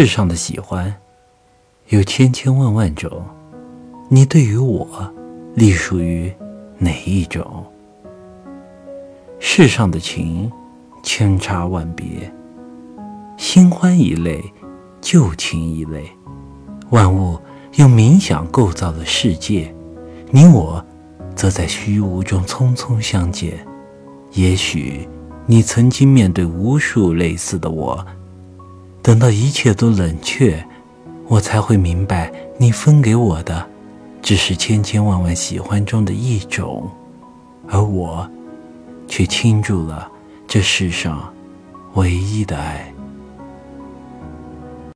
世上的喜欢有千千万万种，你对于我隶属于哪一种？世上的情千差万别，新欢一类，旧情一类，万物用冥想构造的世界，你我则在虚无中匆匆相见。也许你曾经面对无数类似的我。等到一切都冷却，我才会明白，你分给我的，只是千千万万喜欢中的一种，而我，却倾注了这世上唯一的爱。